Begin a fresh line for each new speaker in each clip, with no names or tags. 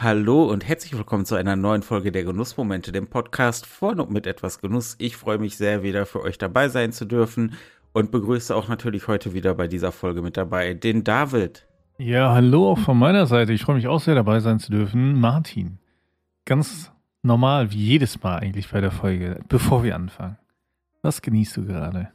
Hallo und herzlich willkommen zu einer neuen Folge der Genussmomente, dem Podcast von und mit etwas Genuss. Ich freue mich sehr, wieder für euch dabei sein zu dürfen und begrüße auch natürlich heute wieder bei dieser Folge mit dabei den David.
Ja, hallo auch von meiner Seite. Ich freue mich auch sehr dabei sein zu dürfen. Martin. Ganz normal, wie jedes Mal eigentlich bei der Folge, bevor wir anfangen. Was genießt du gerade?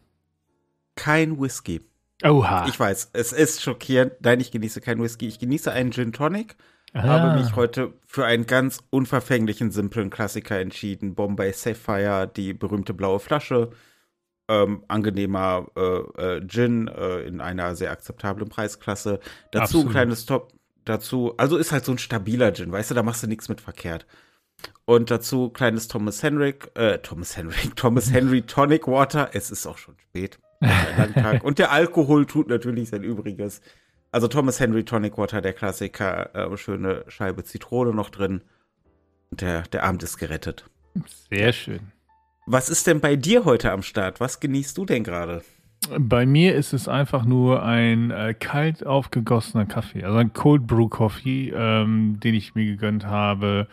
Kein Whisky.
Oha.
Ich weiß, es ist schockierend. Nein, ich genieße kein Whisky. Ich genieße einen Gin Tonic.
Ah.
Habe mich heute für einen ganz unverfänglichen, simplen Klassiker entschieden. Bombay Sapphire, die berühmte blaue Flasche. Ähm, angenehmer äh, äh, Gin äh, in einer sehr akzeptablen Preisklasse. Dazu
Absolut.
ein kleines Top. Dazu, also ist halt so ein stabiler Gin, weißt du, da machst du nichts mit verkehrt. Und dazu kleines Thomas Henrik, äh, Thomas Henrik, Thomas Henry Tonic Water. Es ist auch schon spät. Und der Alkohol tut natürlich sein Übriges. Also Thomas Henry Tonic Water, der Klassiker, äh, schöne Scheibe Zitrone noch drin. Und der, der Abend ist gerettet.
Sehr schön.
Was ist denn bei dir heute am Start? Was genießt du denn gerade?
Bei mir ist es einfach nur ein äh, kalt aufgegossener Kaffee, also ein Cold Brew Coffee, ähm, den ich mir gegönnt habe.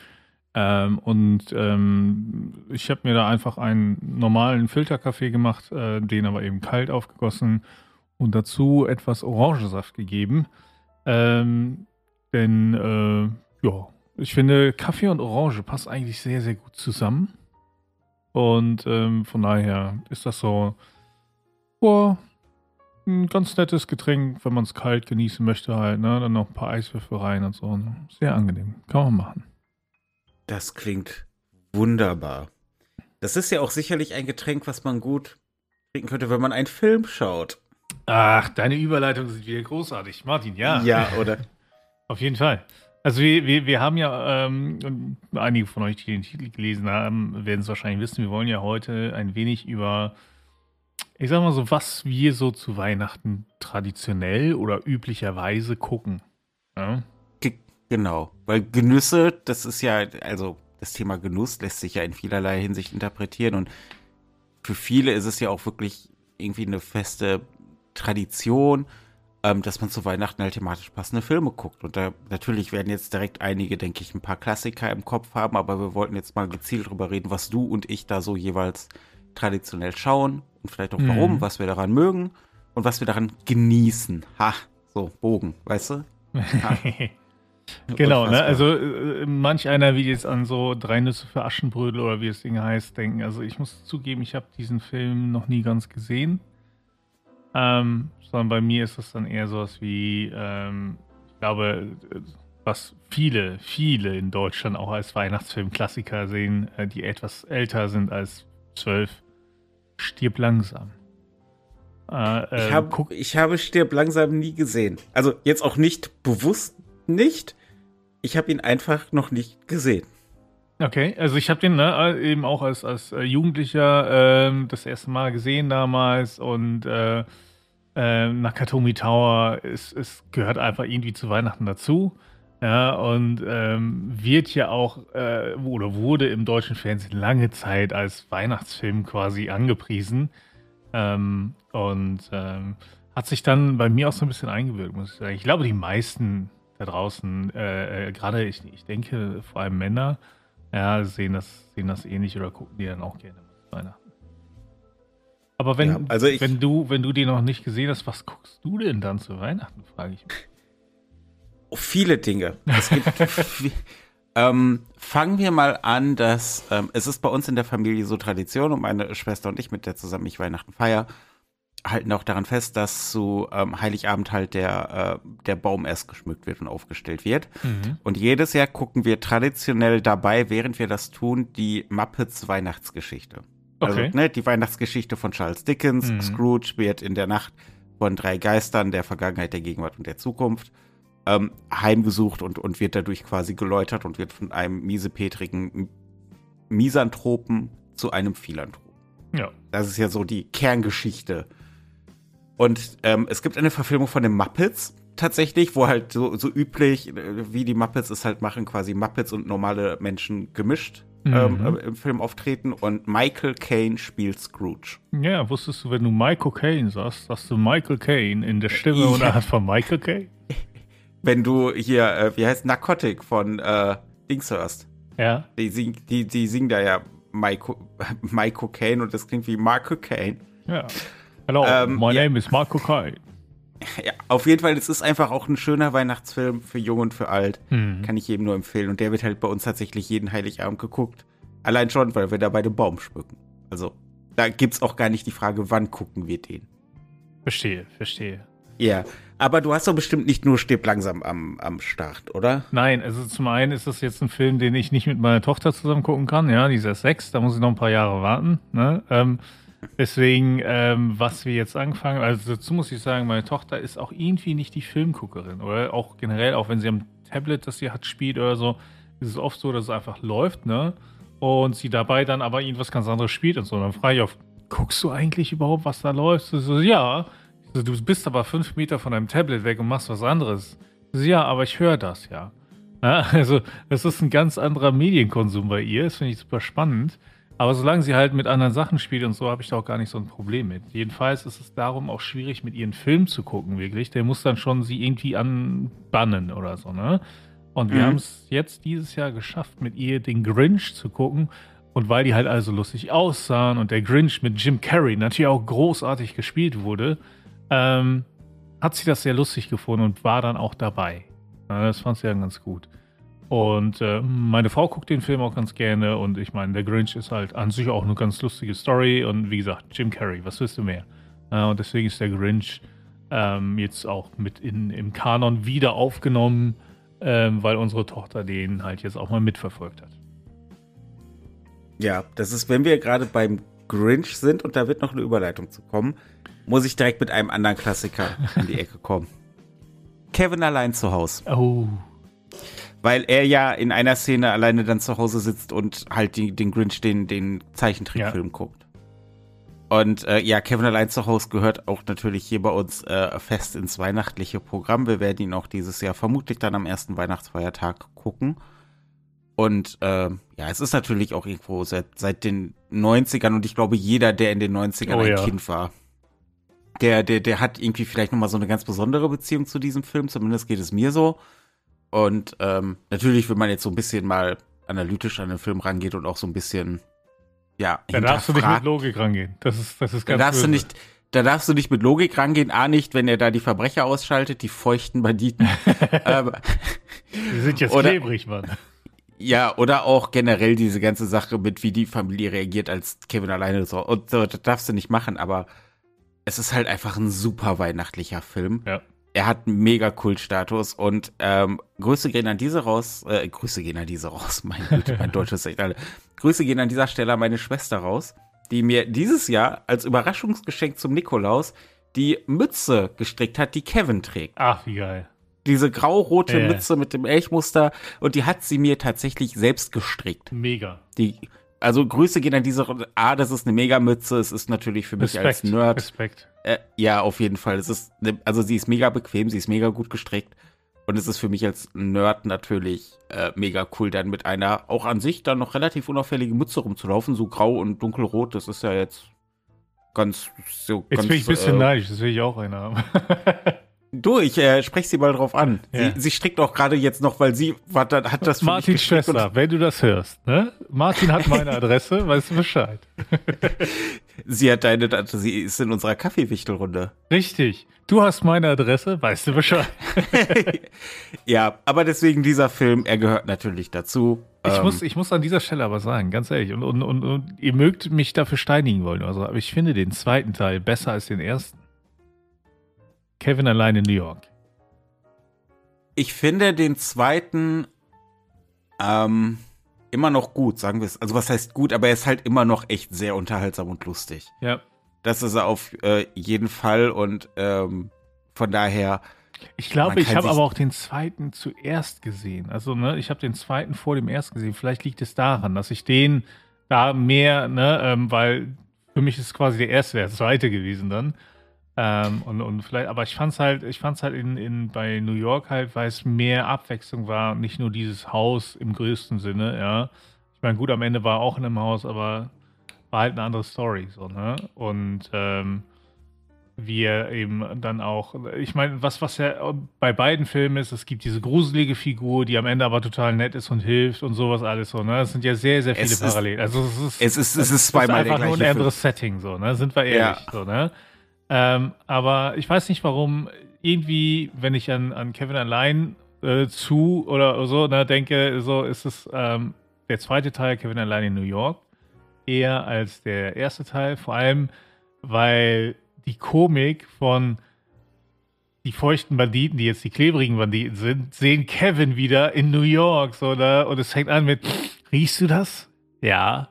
Ähm, und ähm, ich habe mir da einfach einen normalen Filterkaffee gemacht, äh, den aber eben kalt aufgegossen und dazu etwas Orangensaft gegeben. Ähm, denn äh, ja, ich finde Kaffee und Orange passt eigentlich sehr, sehr gut zusammen. Und ähm, von daher ist das so Boah, ein ganz nettes Getränk, wenn man es kalt genießen möchte halt, ne? Dann noch ein paar Eiswürfel rein und so. ne? Sehr angenehm. Kann man machen.
Das klingt wunderbar. Das ist ja auch sicherlich ein Getränk, was man gut trinken könnte, wenn man einen Film schaut.
Ach, deine Überleitungen sind wieder großartig. Martin, ja.
Ja, oder?
Auf jeden Fall. Also wir, wir, wir haben ja, ähm, und einige von euch, die den Titel gelesen haben, werden es wahrscheinlich wissen, wir wollen ja heute ein wenig über, ich sag mal so, was wir so zu Weihnachten traditionell oder üblicherweise gucken. Ja?
Ge- Genau. Weil Genüsse, das ist ja, also das Thema Genuss lässt sich ja in vielerlei Hinsicht interpretieren und für viele ist es ja auch wirklich irgendwie eine feste Tradition, ähm, dass man zu Weihnachten halt thematisch passende Filme guckt. Und da natürlich werden jetzt direkt einige, denke ich, ein paar Klassiker im Kopf haben, aber wir wollten jetzt mal gezielt drüber reden, was du und ich da so jeweils traditionell schauen und vielleicht auch warum,
Mhm.
was wir daran mögen und was wir daran genießen. Ha, so, Bogen, weißt du?
Genau, ne? Also äh, manch einer wie jetzt an so drei Nüsse für Aschenbrödel oder wie das Ding heißt, denken. Also ich muss zugeben, ich habe diesen Film noch nie ganz gesehen. Ähm, sondern bei mir ist es dann eher sowas wie, ähm, ich glaube, was viele, viele in Deutschland auch als Weihnachtsfilm-Klassiker sehen, äh, die etwas älter sind als zwölf, stirb langsam. Äh,
Ich,
äh,
hab,
guck,
ich habe Stirb langsam nie gesehen. Also jetzt auch nicht bewusst nicht. Ich habe ihn einfach noch nicht gesehen.
Okay, also ich habe den ne, eben auch als, als äh, Jugendlicher ähm, das erste Mal gesehen damals und äh, äh, Nakatomi Tower ist, ist, gehört einfach irgendwie zu Weihnachten dazu. Ja, und ähm, wird ja auch äh, oder wurde im deutschen Fernsehen lange Zeit als Weihnachtsfilm quasi angepriesen. Ähm, und ähm, hat sich dann bei mir auch so ein bisschen eingewirkt, muss ich sagen. Ich glaube, die meisten da draußen, äh, äh, gerade ich, ich denke vor allem Männer, ja, sehen das, sehen das ähnlich oder gucken die dann auch gerne zu Weihnachten. Aber wenn,
Ja, also ich-
wenn du, wenn du die noch nicht gesehen hast, was guckst du denn dann zu Weihnachten, frage ich mich.
Oh, viele Dinge. Es gibt ähm, fangen wir mal an, dass ähm, es ist bei uns in der Familie so Tradition und meine Schwester und ich, mit der zusammen ich Weihnachten feier, halten auch daran fest, dass zu ähm, Heiligabend halt der, äh, der Baum erst geschmückt wird und aufgestellt wird. Und jedes Jahr gucken wir traditionell dabei, während wir das tun, die Muppets Weihnachtsgeschichte. Also,
Okay.
ne, die Weihnachtsgeschichte von Charles Dickens.
Mhm.
Scrooge wird in der Nacht von drei Geistern der Vergangenheit, der Gegenwart und der Zukunft ähm, heimgesucht und, und wird dadurch quasi geläutert und wird von einem miesepetrigen Misanthropen zu einem Philanthropen.
Ja.
Das ist ja so die Kerngeschichte. Und ähm, es gibt eine Verfilmung von den Muppets tatsächlich, wo halt so, so üblich, äh, wie die Muppets es halt machen, quasi Muppets und normale Menschen gemischt ähm,
Mhm.
äh, im Film auftreten. Und Michael Caine spielt Scrooge.
Ja, wusstest du, wenn du Michael Caine sagst, sagst du Michael Caine in der Stimme
Ja.
oder von Michael Caine?
wenn du hier, äh, wie heißt Narcotic von äh, Dings hörst.
Ja.
Die, sing, die, die singen da ja Mike, Mike Cocaine und das klingt wie Mark Cocaine.
Ja. Hello,
Ähm,
my
ja.
name is Marco Kai.
Ja, auf jeden Fall, es ist einfach auch ein schöner Weihnachtsfilm für Jung und für Alt.
Hm.
Kann ich jedem nur empfehlen. Und der wird halt bei uns tatsächlich jeden Heiligabend geguckt. Allein schon, weil wir da bei dem Baum schmücken. Also, da gibt's auch gar nicht die Frage, wann gucken wir den.
Verstehe, verstehe.
Ja, aber du hast doch bestimmt nicht nur Stirb langsam am, am Start, oder?
Nein, also zum einen ist das jetzt ein Film, den ich nicht mit meiner Tochter zusammen gucken kann. Ja, die ist erst sechs, da muss ich noch ein paar Jahre warten. Ne? Ähm, deswegen, ähm, was wir jetzt angefangen, also dazu muss ich sagen, meine Tochter ist auch irgendwie nicht die Filmguckerin. Oder auch generell, auch wenn sie am Tablet, das sie hat, spielt oder so, ist es oft so, dass es einfach läuft, ne? Und sie dabei dann aber irgendwas ganz anderes spielt und so. Und dann frage ich auf, guckst du eigentlich überhaupt, was da läuft? So, ja. So, du bist aber fünf Meter von deinem Tablet weg und machst was anderes. So, ja, aber ich höre das, ja. Ja, also, das ist ein ganz anderer Medienkonsum bei ihr. Das finde ich super spannend. Aber solange sie halt mit anderen Sachen spielt und so, habe ich da auch gar nicht so ein Problem mit. Jedenfalls ist es darum auch schwierig, mit ihren Film zu gucken, wirklich. Der muss dann schon sie irgendwie anbannen oder so, ne? Und wir
Mhm.
haben es jetzt dieses Jahr geschafft, mit ihr den Grinch zu gucken. Und weil die halt also lustig aussahen und der Grinch mit Jim Carrey natürlich auch großartig gespielt wurde, ähm, hat sie das sehr lustig gefunden und war dann auch dabei. Ja, das fand sie dann ganz gut. Und äh, meine Frau guckt den Film auch ganz gerne und ich meine, der Grinch ist halt an sich auch eine ganz lustige Story und wie gesagt, Jim Carrey, was willst du mehr? Äh, und deswegen ist der Grinch ähm, jetzt auch mit in, im Kanon wieder aufgenommen, ähm, weil unsere Tochter den halt jetzt auch mal mitverfolgt hat.
Ja, das ist, wenn wir gerade beim Grinch sind und da wird noch eine Überleitung zu kommen, muss ich direkt mit einem anderen Klassiker in die Ecke kommen. Kevin allein zu Hause.
Oh.
Weil er ja in einer Szene alleine dann zu Hause sitzt und halt die, den Grinch, den, den Zeichentrickfilm guckt. Und äh, ja, Kevin allein zu Hause gehört auch natürlich hier bei uns äh, fest ins weihnachtliche Programm. Wir werden ihn auch dieses Jahr vermutlich dann am ersten Weihnachtsfeiertag gucken. Und äh, ja, es ist natürlich auch irgendwo seit, seit den 90ern und ich glaube, jeder, der in den 90ern
Oh
ein
ja.
Kind war, der, der, der hat irgendwie vielleicht nochmal so eine ganz besondere Beziehung zu diesem Film, zumindest geht es mir so. Und ähm, natürlich, wenn man jetzt so ein bisschen mal analytisch an den Film rangeht und auch so ein bisschen, ja,
Da darfst du nicht mit Logik rangehen. Das ist, das ist
da
ganz
darfst du nicht, da darfst du nicht mit Logik rangehen, A nicht, wenn er da die Verbrecher ausschaltet, die feuchten Banditen. ähm,
Wir sind jetzt
Oder-
klebrig, Mann.
ja, oder auch generell diese ganze Sache mit, wie die Familie reagiert, als Kevin alleine so. Und so, das darfst du nicht machen, aber es ist halt einfach ein super weihnachtlicher Film.
Ja.
Er hat einen mega Kultstatus und ähm, Grüße gehen an diese raus, äh, Grüße gehen an diese raus, mein Güte, mein Deutsch ist echt alle. Grüße gehen an dieser Stelle an meine Schwester raus, die mir dieses Jahr als Überraschungsgeschenk zum Nikolaus die Mütze gestrickt hat, die Kevin trägt.
Ach, wie geil.
Diese grau-rote
Ja.
Mütze mit dem Elchmuster und die hat sie mir tatsächlich selbst gestrickt.
Mega.
Die, also Grüße gehen an diese, A, das ist eine Megamütze, es ist natürlich für mich als
Respekt.
Nerd
Respekt.
äh, ja, auf jeden Fall. Es ist, ne, also sie ist mega bequem, sie ist mega gut gestrickt. Und es ist für mich als Nerd natürlich äh, mega cool, dann mit einer auch an sich dann noch relativ unauffälligen Mütze rumzulaufen. So grau und dunkelrot, das ist ja jetzt ganz so.
Jetzt
ganz,
bin ich ein bisschen
äh,
neidisch, das will ich auch einen haben.
Du, ich äh, spreche sie mal drauf an.
Ja.
Sie, sie strickt auch gerade jetzt noch, weil sie hat, hat das für mich gestrickt und-
Schwester, wenn du das hörst, ne? Martin hat meine Adresse, weißt du Bescheid.
Sie hat deine, also sie ist in unserer Kaffeewichtelrunde.
Richtig. Du hast meine Adresse, weißt du Bescheid.
ja, aber deswegen dieser Film, er gehört natürlich dazu.
Ich,
Ähm,
muss, ich muss an dieser Stelle aber sagen, ganz ehrlich, und, und, und, und ihr mögt mich dafür steinigen wollen, also, aber ich finde den zweiten Teil besser als den ersten. Kevin allein in New York.
Ich finde den zweiten ähm, immer noch gut, sagen wir es. Also was heißt gut, aber er ist halt immer noch echt sehr unterhaltsam und lustig.
Ja.
Das ist er auf äh, jeden Fall und ähm, von daher,
Ich glaube, ich habe aber auch den zweiten zuerst gesehen. Also, ne, ich habe den zweiten vor dem ersten gesehen. Vielleicht liegt es daran, dass ich den da mehr, ne, ähm, weil für mich ist quasi der erste der zweite gewesen dann. Ähm, und, und vielleicht, aber ich fand's halt, ich fand's halt in, in, bei New York halt, weil es mehr Abwechslung war nicht nur dieses Haus im größten Sinne, ja. Ich meine, gut, am Ende war er auch in einem Haus, aber war halt eine andere Story, so, ne? Und ähm, wie er eben dann auch, ich meine, was, was ja bei beiden Filmen ist, es gibt diese gruselige Figur, die am Ende aber total nett ist und hilft und sowas alles so, ne? Das sind ja sehr, sehr viele Parallelen. Also es ist,
es ist, es ist zweimal
es ist einfach nur ein anderes Setting, so, ne? Sind wir ehrlich, ja. so, ne? Ähm, aber ich weiß nicht warum, irgendwie, wenn ich an, an Kevin allein äh, zu oder so, ne, denke, so ist es ähm, der zweite Teil, Kevin allein in New York, eher als der erste Teil, vor allem, weil die Komik von die feuchten Banditen, die jetzt die klebrigen Banditen sind, sehen Kevin wieder in New York, so, ne? Und es fängt an mit, riechst du das? Ja.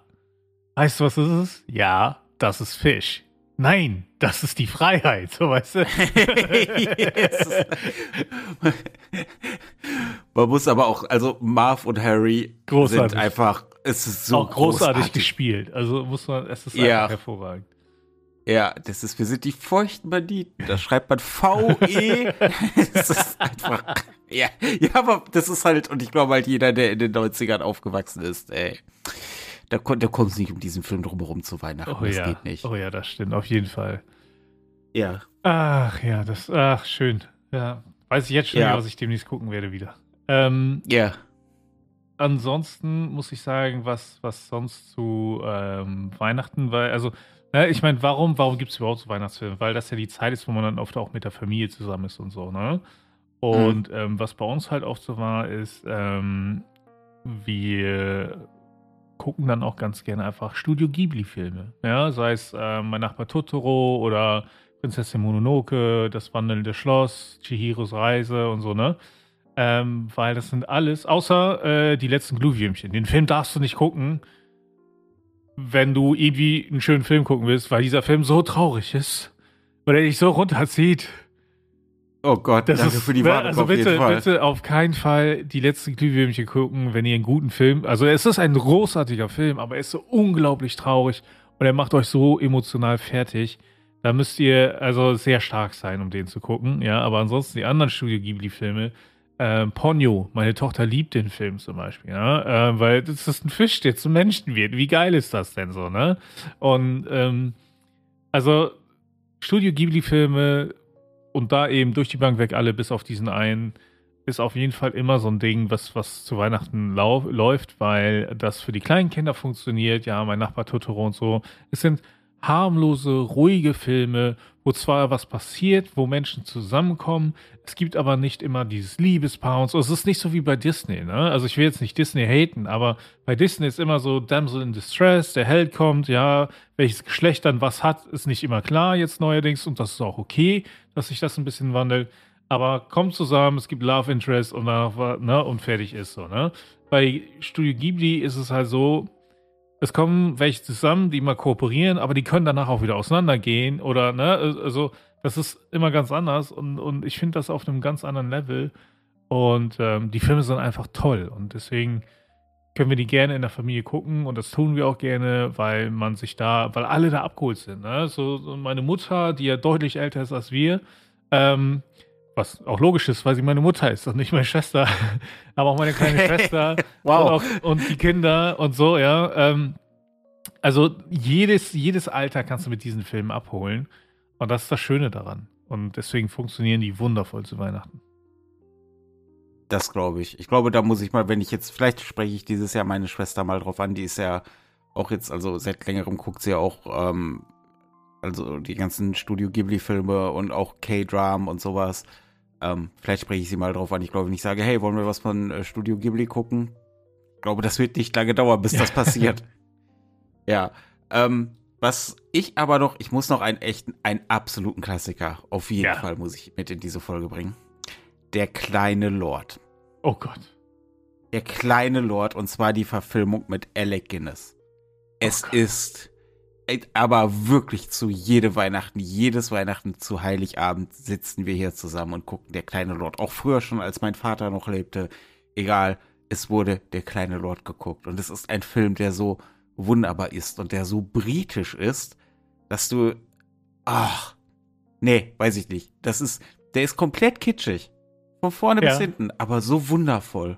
Weißt du, was das ist? Ja, das ist Fisch. Nein, das ist die Freiheit, so weißt du.
Man muss aber auch, also Marv und Harry
großartig.
sind einfach, es ist so
auch großartig, großartig, gespielt. Also muss man, es ist ja. einfach hervorragend.
Ja, das ist, wir sind die feuchten Banditen. Da schreibt man V-E. das ist einfach, ja, ja, aber das ist halt, und ich glaube halt jeder, der in den 90ern aufgewachsen ist, ey, da, da kommt es nicht um diesen Film drumherum zu Weihnachten.
Oh
das
ja.
geht nicht.
Oh ja, das stimmt, auf jeden Fall.
Ja.
Ach ja, das, ach, schön. Ja, weiß ich jetzt schon, ja. was ich demnächst gucken werde wieder. Ähm,
ja.
Ansonsten muss ich sagen, was, was sonst zu ähm, Weihnachten war, also ja, ich meine, warum, warum gibt es überhaupt so Weihnachtsfilme? Weil das ja die Zeit ist, wo man dann oft auch mit der Familie zusammen ist und so, ne? Und mhm. ähm, was bei uns halt oft so war, ist, ähm, wir gucken dann auch ganz gerne einfach Studio Ghibli-Filme. Ja, sei es äh, Mein Nachbar Totoro oder Prinzessin Mononoke, Das wandelnde Schloss, Chihiros Reise und so, ne? Ähm, weil das sind alles, außer äh, die letzten Glühwürmchen. Den Film darfst du nicht gucken, wenn du irgendwie einen schönen Film gucken willst, weil dieser Film so traurig ist. Weil er dich so runterzieht.
Oh Gott, das danke ist, für die Warnung
Also bitte, bitte auf keinen Fall die letzten Glühwürmchen gucken, wenn ihr einen guten Film. Also es ist ein großartiger Film, aber er ist so unglaublich traurig und er macht euch so emotional fertig. Da müsst ihr also sehr stark sein, um den zu gucken. Ja, aber ansonsten die anderen Studio Ghibli-Filme, äh, Ponyo, meine Tochter liebt den Film zum Beispiel, ja, äh, weil das ist ein Fisch, der zum Menschen wird. Wie geil ist das denn so, ne? Und ähm, also Studio Ghibli-Filme und da eben durch die Bank weg alle, bis auf diesen einen, ist auf jeden Fall immer so ein Ding, was, was zu Weihnachten läuft, weil das für die kleinen Kinder funktioniert. Ja, mein Nachbar Totoro und so. Es sind harmlose, ruhige Filme, wo zwar was passiert, wo Menschen zusammenkommen, es gibt aber nicht immer dieses Liebespaar und so. Es ist nicht so wie bei Disney, ne? Also ich will jetzt nicht Disney haten, aber bei Disney ist immer so Damsel in Distress, der Held kommt, ja, welches Geschlecht dann was hat, ist nicht immer klar jetzt neuerdings und das ist auch okay, dass sich das ein bisschen wandelt. Aber kommt zusammen, es gibt Love Interest und dann, ne, und fertig ist so, ne? Bei Studio Ghibli ist es halt so, es kommen welche zusammen, die mal kooperieren, aber die können danach auch wieder auseinandergehen oder, ne, also das ist immer ganz anders und, und ich finde das auf einem ganz anderen Level und ähm, die Filme sind einfach toll und deswegen können wir die gerne in der Familie gucken und das tun wir auch gerne, weil man sich da, weil alle da abgeholt sind, ne, so meine Mutter, die ja deutlich älter ist als wir, ähm, was auch logisch ist, weil sie meine Mutter ist und nicht meine Schwester. Aber auch meine kleine Schwester wow. und, auch, und, die Kinder und so, ja. Ähm, also jedes, jedes Alter kannst du mit diesen Filmen abholen. Und das ist das Schöne daran. Und deswegen funktionieren die wundervoll zu Weihnachten.
Das glaube ich. Ich glaube, da muss ich mal, wenn ich jetzt, vielleicht spreche ich dieses Jahr meine Schwester mal drauf an, die ist ja auch jetzt, also seit längerem guckt sie ja auch, ähm, also die ganzen Studio Ghibli-Filme und auch K-Dram und sowas. Ähm, vielleicht spreche ich sie mal drauf an. Ich glaube, wenn ich sage, hey, wollen wir was von äh, Studio Ghibli gucken? Ich glaube, das wird nicht lange dauern, bis das passiert. ja. Ähm, was ich aber noch, ich muss noch einen echten, einen absoluten Klassiker, auf jeden ja. Fall muss ich mit in diese Folge bringen. Der kleine Lord.
Oh Gott.
Der kleine Lord, und zwar die Verfilmung mit Alec Guinness. Es oh ist aber wirklich zu jede Weihnachten, jedes Weihnachten zu Heiligabend sitzen wir hier zusammen und gucken der kleine Lord. Auch früher schon, als mein Vater noch lebte. Egal, es wurde der kleine Lord geguckt. Und es ist ein Film, der so wunderbar ist und der so britisch ist, dass du, ach, nee, weiß ich nicht. Das ist, der ist komplett kitschig. Von vorne ja. bis hinten, aber so wundervoll.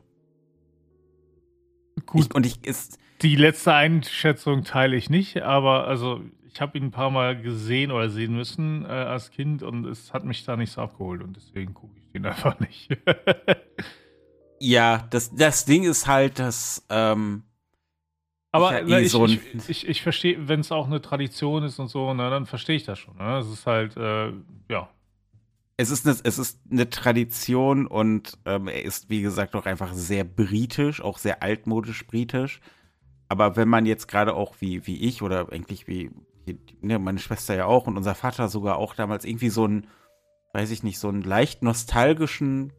Gut. Ich, und ich ist, die letzte Einschätzung teile ich nicht, aber also ich habe ihn ein paar Mal gesehen oder sehen müssen äh, als Kind und es hat mich da nicht so abgeholt und deswegen gucke ich den einfach nicht.
ja, das, das Ding ist halt, dass. Ähm,
aber ich, eh ich, so ich, ich, ich verstehe, wenn es auch eine Tradition ist und so, na, dann verstehe ich das schon. Ne? Es ist halt, äh, ja.
Es ist, eine, es ist eine Tradition und ähm, er ist, wie gesagt, auch einfach sehr britisch, auch sehr altmodisch britisch. Aber wenn man jetzt gerade auch wie, wie ich oder eigentlich wie ne, meine Schwester ja auch und unser Vater sogar auch damals irgendwie so einen, weiß ich nicht, so einen leicht nostalgischen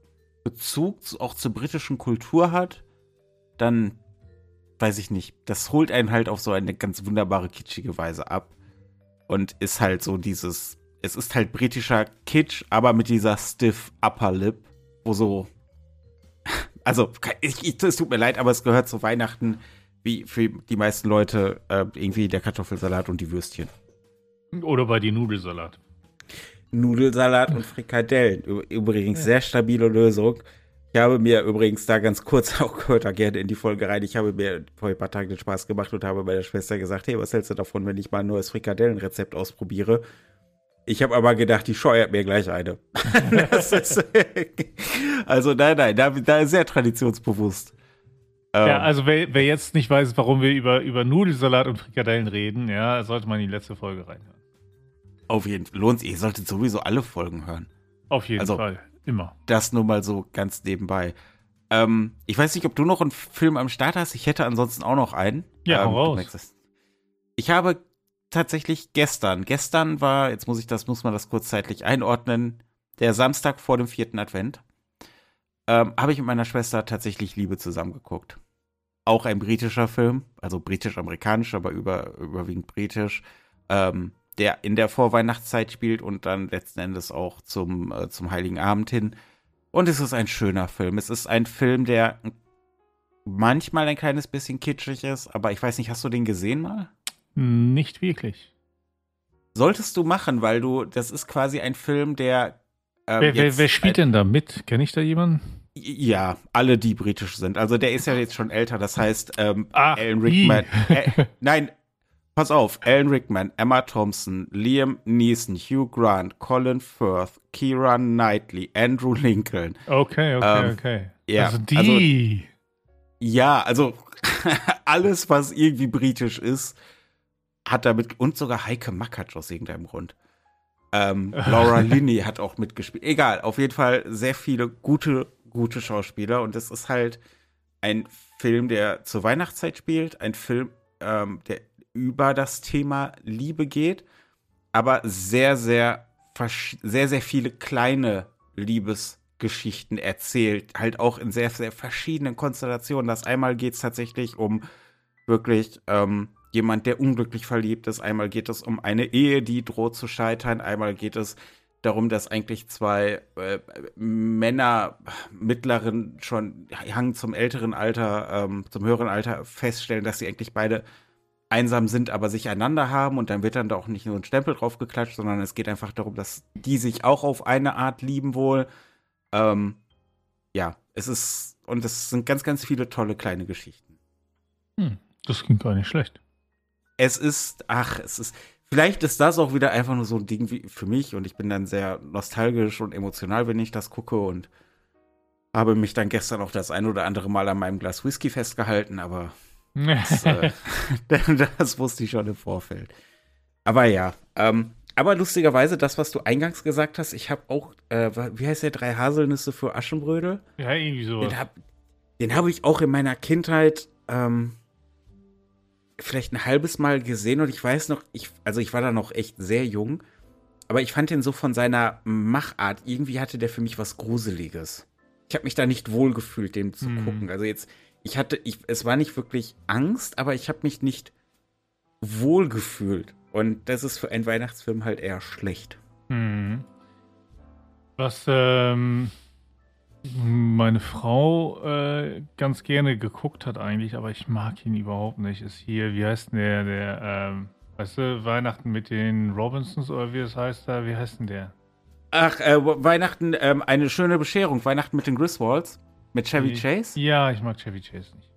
Bezug auch zur britischen Kultur hat, dann weiß ich nicht, das holt einen halt auf so eine ganz wunderbare kitschige Weise ab und ist halt so dieses, es ist halt britischer Kitsch, aber mit dieser stiff Upper Lip, wo so, also ich, ich, es tut mir leid, aber es gehört zu Weihnachten wie für die meisten Leute äh, irgendwie der Kartoffelsalat und die Würstchen.
Oder bei die Nudelsalat.
Nudelsalat und Frikadellen. Übrigens ja. sehr stabile Lösung. Ich habe mir übrigens da ganz kurz auch gehört, da gerne in die Folge rein. Ich habe mir vor ein paar Tagen den Spaß gemacht und habe meiner Schwester gesagt, hey, was hältst du davon, wenn ich mal ein neues Frikadellenrezept ausprobiere? Ich habe aber gedacht, die scheuert mir gleich eine. ist, also nein, nein, da, da ist sehr traditionsbewusst.
Ähm, ja, also wer, wer, jetzt nicht weiß, warum wir über, über Nudelsalat und Frikadellen reden, ja, sollte man in die letzte Folge reinhören.
Auf jeden Fall. Lohnt sich. Ihr solltet sowieso alle Folgen hören.
Auf jeden also, Fall. Immer.
Das nur mal so ganz nebenbei. Ähm, ich weiß nicht, ob du noch einen Film am Start hast. Ich hätte ansonsten auch noch einen.
Ja,
ähm,
raus.
Ich habe tatsächlich gestern, gestern war, jetzt muss ich das, muss man das kurzzeitig einordnen, der Samstag vor dem vierten Advent ähm, habe ich mit meiner Schwester tatsächlich Liebe zusammengeguckt. Auch ein britischer Film, also britisch-amerikanisch, aber über, überwiegend britisch, ähm, der in der Vorweihnachtszeit spielt und dann letzten Endes auch zum, äh, zum Heiligen Abend hin. Und es ist ein schöner Film. Es ist ein Film, der manchmal ein kleines bisschen kitschig ist, aber ich weiß nicht, hast du den gesehen mal?
Nicht wirklich.
Solltest du machen, weil du, das ist quasi ein Film, der
ähm, wer, wer, wer, spielt denn da mit? Kenne ich da jemanden?
Ja, alle, die britisch sind. Also der ist ja jetzt schon älter, das heißt ähm, Ach, Alan Rickman. Äh, nein, pass auf, Alan Rickman, Emma Thompson, Liam Neeson, Hugh Grant, Colin Firth, Kieran Knightley, Andrew Lincoln.
Okay, okay, ähm, okay.
Ja,
also die. Also,
ja, also alles, was irgendwie britisch ist, hat damit und sogar Heike Mackert aus irgendeinem Grund. Ähm, Laura Linney hat auch mitgespielt. Egal, auf jeden Fall sehr viele gute, gute Schauspieler. Und es ist halt ein Film, der zur Weihnachtszeit spielt, ein Film, ähm, der über das Thema Liebe geht, aber sehr, sehr, sehr, sehr viele kleine Liebesgeschichten erzählt. Halt auch in sehr, sehr verschiedenen Konstellationen. Das einmal geht es tatsächlich um wirklich ähm, jemand, der unglücklich verliebt ist. Einmal geht es um eine Ehe, die droht zu scheitern. Einmal geht es darum, dass eigentlich zwei äh, Männer mittleren schon Hang zum älteren Alter, ähm, zum höheren Alter feststellen, dass sie eigentlich beide einsam sind, aber sich einander haben und dann wird dann da auch nicht nur ein Stempel drauf geklatscht, sondern es geht einfach darum, dass die sich auch auf eine Art lieben wohl. Ähm, ja, es ist und es sind ganz, ganz viele tolle kleine Geschichten.
Hm, das klingt gar nicht schlecht
es ist, ach, es ist, vielleicht ist das auch wieder einfach nur so ein Ding wie für mich und ich bin dann sehr nostalgisch und emotional, wenn ich das gucke und habe mich dann gestern auch das ein oder andere Mal an meinem Glas Whisky festgehalten, aber das, äh, das wusste ich schon im Vorfeld. Aber ja, ähm, aber lustigerweise, das, was du eingangs gesagt hast, ich habe auch, äh, wie heißt der, drei Haselnüsse für Aschenbrödel?
Ja, irgendwie sowas.
Den habe hab ich auch in meiner Kindheit ähm, vielleicht ein halbes Mal gesehen und ich weiß noch, ich, also ich war da noch echt sehr jung, aber ich fand den so von seiner Machart, irgendwie hatte der für mich was Gruseliges. Ich habe mich da nicht wohl gefühlt, den zu hm. gucken. Also jetzt, ich hatte, ich, es war nicht wirklich Angst, aber ich habe mich nicht wohl gefühlt. Und das ist für einen Weihnachtsfilm halt eher schlecht.
Hm. Was, ähm, meine Frau äh, ganz gerne geguckt hat eigentlich, aber ich mag ihn überhaupt nicht. Ist hier, wie heißt denn der, der, ähm, weißt du, Weihnachten mit den Robinsons oder wie es heißt da, wie heißt denn der?
Ach, äh, Weihnachten, ähm, eine schöne Bescherung, Weihnachten mit den Griswolds, mit Chevy Chase?
Ja, ich mag Chevy Chase nicht.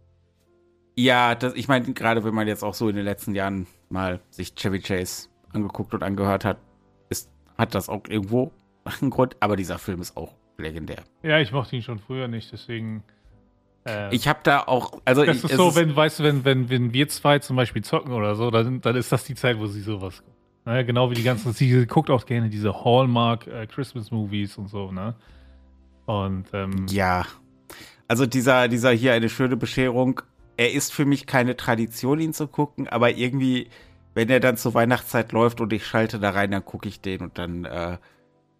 Ja, das, ich meine, gerade wenn man jetzt auch so in den letzten Jahren mal sich Chevy Chase angeguckt und angehört hat, ist, hat das auch irgendwo einen Grund. Aber dieser Film ist auch legendär.
Ja, ich mochte ihn schon früher nicht, deswegen.
Äh, ich habe da auch, also
das ich, ist so, wenn, weißt du, wenn, wenn, wenn wir zwei zum Beispiel zocken oder so, dann, dann ist das die Zeit, wo sie sowas guckt. Ne? Genau wie die ganzen, sie guckt auch gerne diese Hallmark äh, Christmas Movies und so, ne? Und ähm,
ja, also dieser, dieser hier eine schöne Bescherung. Er ist für mich keine Tradition, ihn zu gucken, aber irgendwie, wenn er dann zur Weihnachtszeit läuft und ich schalte da rein, dann gucke ich den und dann äh,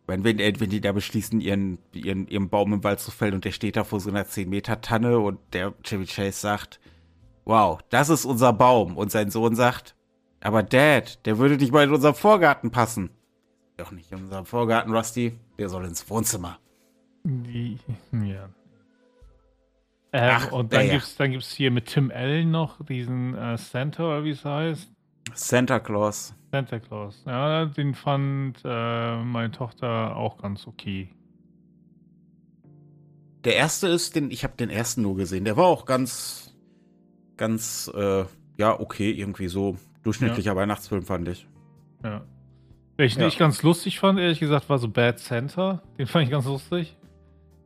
wenn, wenn, wenn die da beschließen, ihren, ihren, ihren Baum im Wald zu fällen und der steht da vor so einer 10-Meter-Tanne und der Chevy Chase sagt, wow, das ist unser Baum. Und sein Sohn sagt, aber Dad, der würde nicht mal in unseren Vorgarten passen. Doch nicht in unserem Vorgarten, Rusty. Der soll ins Wohnzimmer.
Ja. Ähm, Ach, und dann ja. gibt's, dann gibt's hier mit Tim Allen noch diesen äh, Santa, oder wie es heißt.
Santa Claus.
Santa Claus. Ja, den fand äh, meine Tochter auch ganz okay.
Der erste ist, den, ich habe den ersten nur gesehen. Der war auch ganz, ganz, äh, ja, okay, irgendwie so durchschnittlicher ja. Weihnachtsfilm, fand ich.
Ja. Welchen ja. ich ganz lustig fand, ehrlich gesagt, war so Bad Santa. Den fand ich ganz lustig.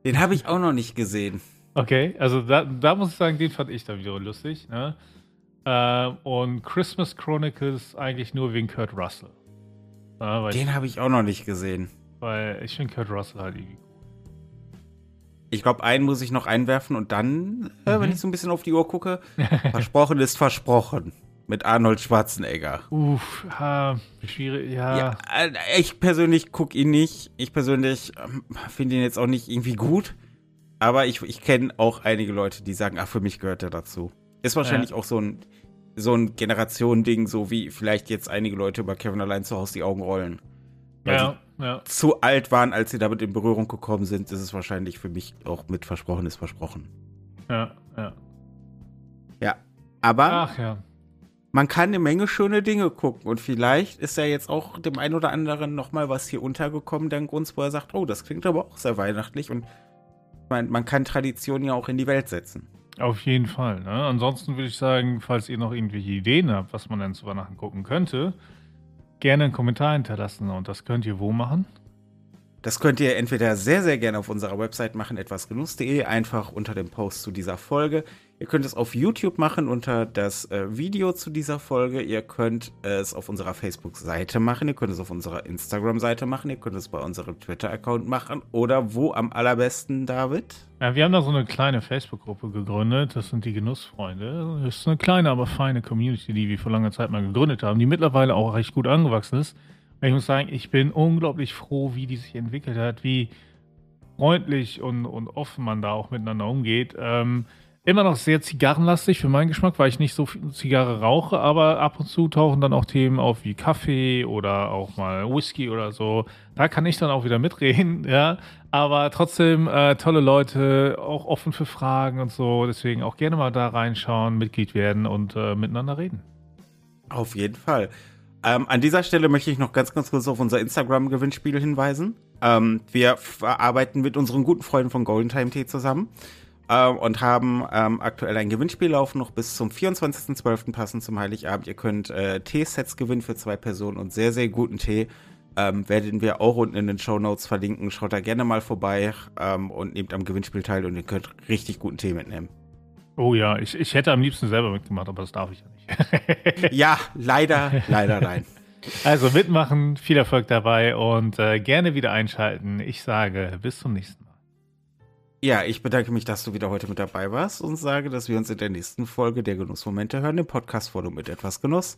Den habe ich auch noch nicht gesehen.
Okay, also da, da muss ich sagen, den fand ich dann wieder lustig. Ne? Äh, und Christmas Chronicles eigentlich nur wegen Kurt Russell.
Ja, Den habe ich auch noch nicht gesehen.
Weil ich finde Kurt Russell halt irgendwie
Ich glaube, einen muss ich noch einwerfen und dann, äh, mhm. wenn ich so ein bisschen auf die Uhr gucke, versprochen ist versprochen. Mit Arnold Schwarzenegger.
Uff, ha, schwierig, ja. ja
äh, ich persönlich gucke ihn nicht. Ich persönlich ähm, finde ihn jetzt auch nicht irgendwie gut. Aber ich, ich kenne auch einige Leute, die sagen, ach, für mich gehört er dazu. Ist wahrscheinlich ja. auch so ein, so ein Generationending, so wie vielleicht jetzt einige Leute über Kevin allein zu Hause die Augen rollen. Weil ja, ja. zu alt waren, als sie damit in Berührung gekommen sind, ist es wahrscheinlich für mich auch mit versprochen ist versprochen.
Ja, ja.
Ja, aber
Ach, ja.
man kann eine Menge schöne Dinge gucken und vielleicht ist ja jetzt auch dem einen oder anderen nochmal was hier untergekommen, dank uns, wo er sagt, oh, das klingt aber auch sehr weihnachtlich und man, man kann Traditionen ja auch in die Welt setzen.
Auf jeden Fall. Ne? Ansonsten würde ich sagen, falls ihr noch irgendwelche Ideen habt, was man denn zu Weihnachten gucken könnte, gerne einen Kommentar hinterlassen. Und das könnt ihr wo machen?
Das könnt ihr entweder sehr, sehr gerne auf unserer Website machen, etwasgenuss.de, einfach unter dem Post zu dieser Folge. Ihr könnt es auf YouTube machen unter das äh, Video zu dieser Folge. Ihr könnt es auf unserer Facebook-Seite machen. Ihr könnt es auf unserer Instagram-Seite machen. Ihr könnt es bei unserem Twitter-Account machen. Oder wo am allerbesten, David?
Ja, wir haben da so eine kleine Facebook-Gruppe gegründet. Das sind die Genussfreunde. Das ist eine kleine, aber feine Community, die wir vor langer Zeit mal gegründet haben, die mittlerweile auch recht gut angewachsen ist. Ich muss sagen, ich bin unglaublich froh, wie die sich entwickelt hat, wie freundlich und, und offen man da auch miteinander umgeht. Ähm, immer noch sehr zigarrenlastig für meinen Geschmack, weil ich nicht so viel Zigarre rauche, aber ab und zu tauchen dann auch Themen auf wie Kaffee oder auch mal Whisky oder so. Da kann ich dann auch wieder mitreden, ja. Aber trotzdem äh, tolle Leute, auch offen für Fragen und so. Deswegen auch gerne mal da reinschauen, Mitglied werden und äh, miteinander reden.
Auf jeden Fall. Ähm, an dieser Stelle möchte ich noch ganz, ganz kurz auf unser Instagram-Gewinnspiel hinweisen. Ähm, wir arbeiten mit unseren guten Freunden von Golden Time Tea zusammen ähm, und haben ähm, aktuell ein Gewinnspiel laufen, noch bis zum 24.12. passend zum Heiligabend. Ihr könnt äh, Teesets gewinnen für zwei Personen und sehr, sehr guten Tee. Ähm, werden wir auch unten in den Show Notes verlinken. Schaut da gerne mal vorbei ähm, und nehmt am Gewinnspiel teil und ihr könnt richtig guten Tee mitnehmen.
Oh ja, ich, ich hätte am liebsten selber mitgemacht, aber das darf ich ja
nicht. ja, leider, leider nein.
Also mitmachen, viel Erfolg dabei und äh, gerne wieder einschalten. Ich sage bis zum nächsten Mal.
Ja, ich bedanke mich, dass du wieder heute mit dabei warst und sage, dass wir uns in der nächsten Folge der Genussmomente hören, im Podcast-Forum mit etwas Genuss.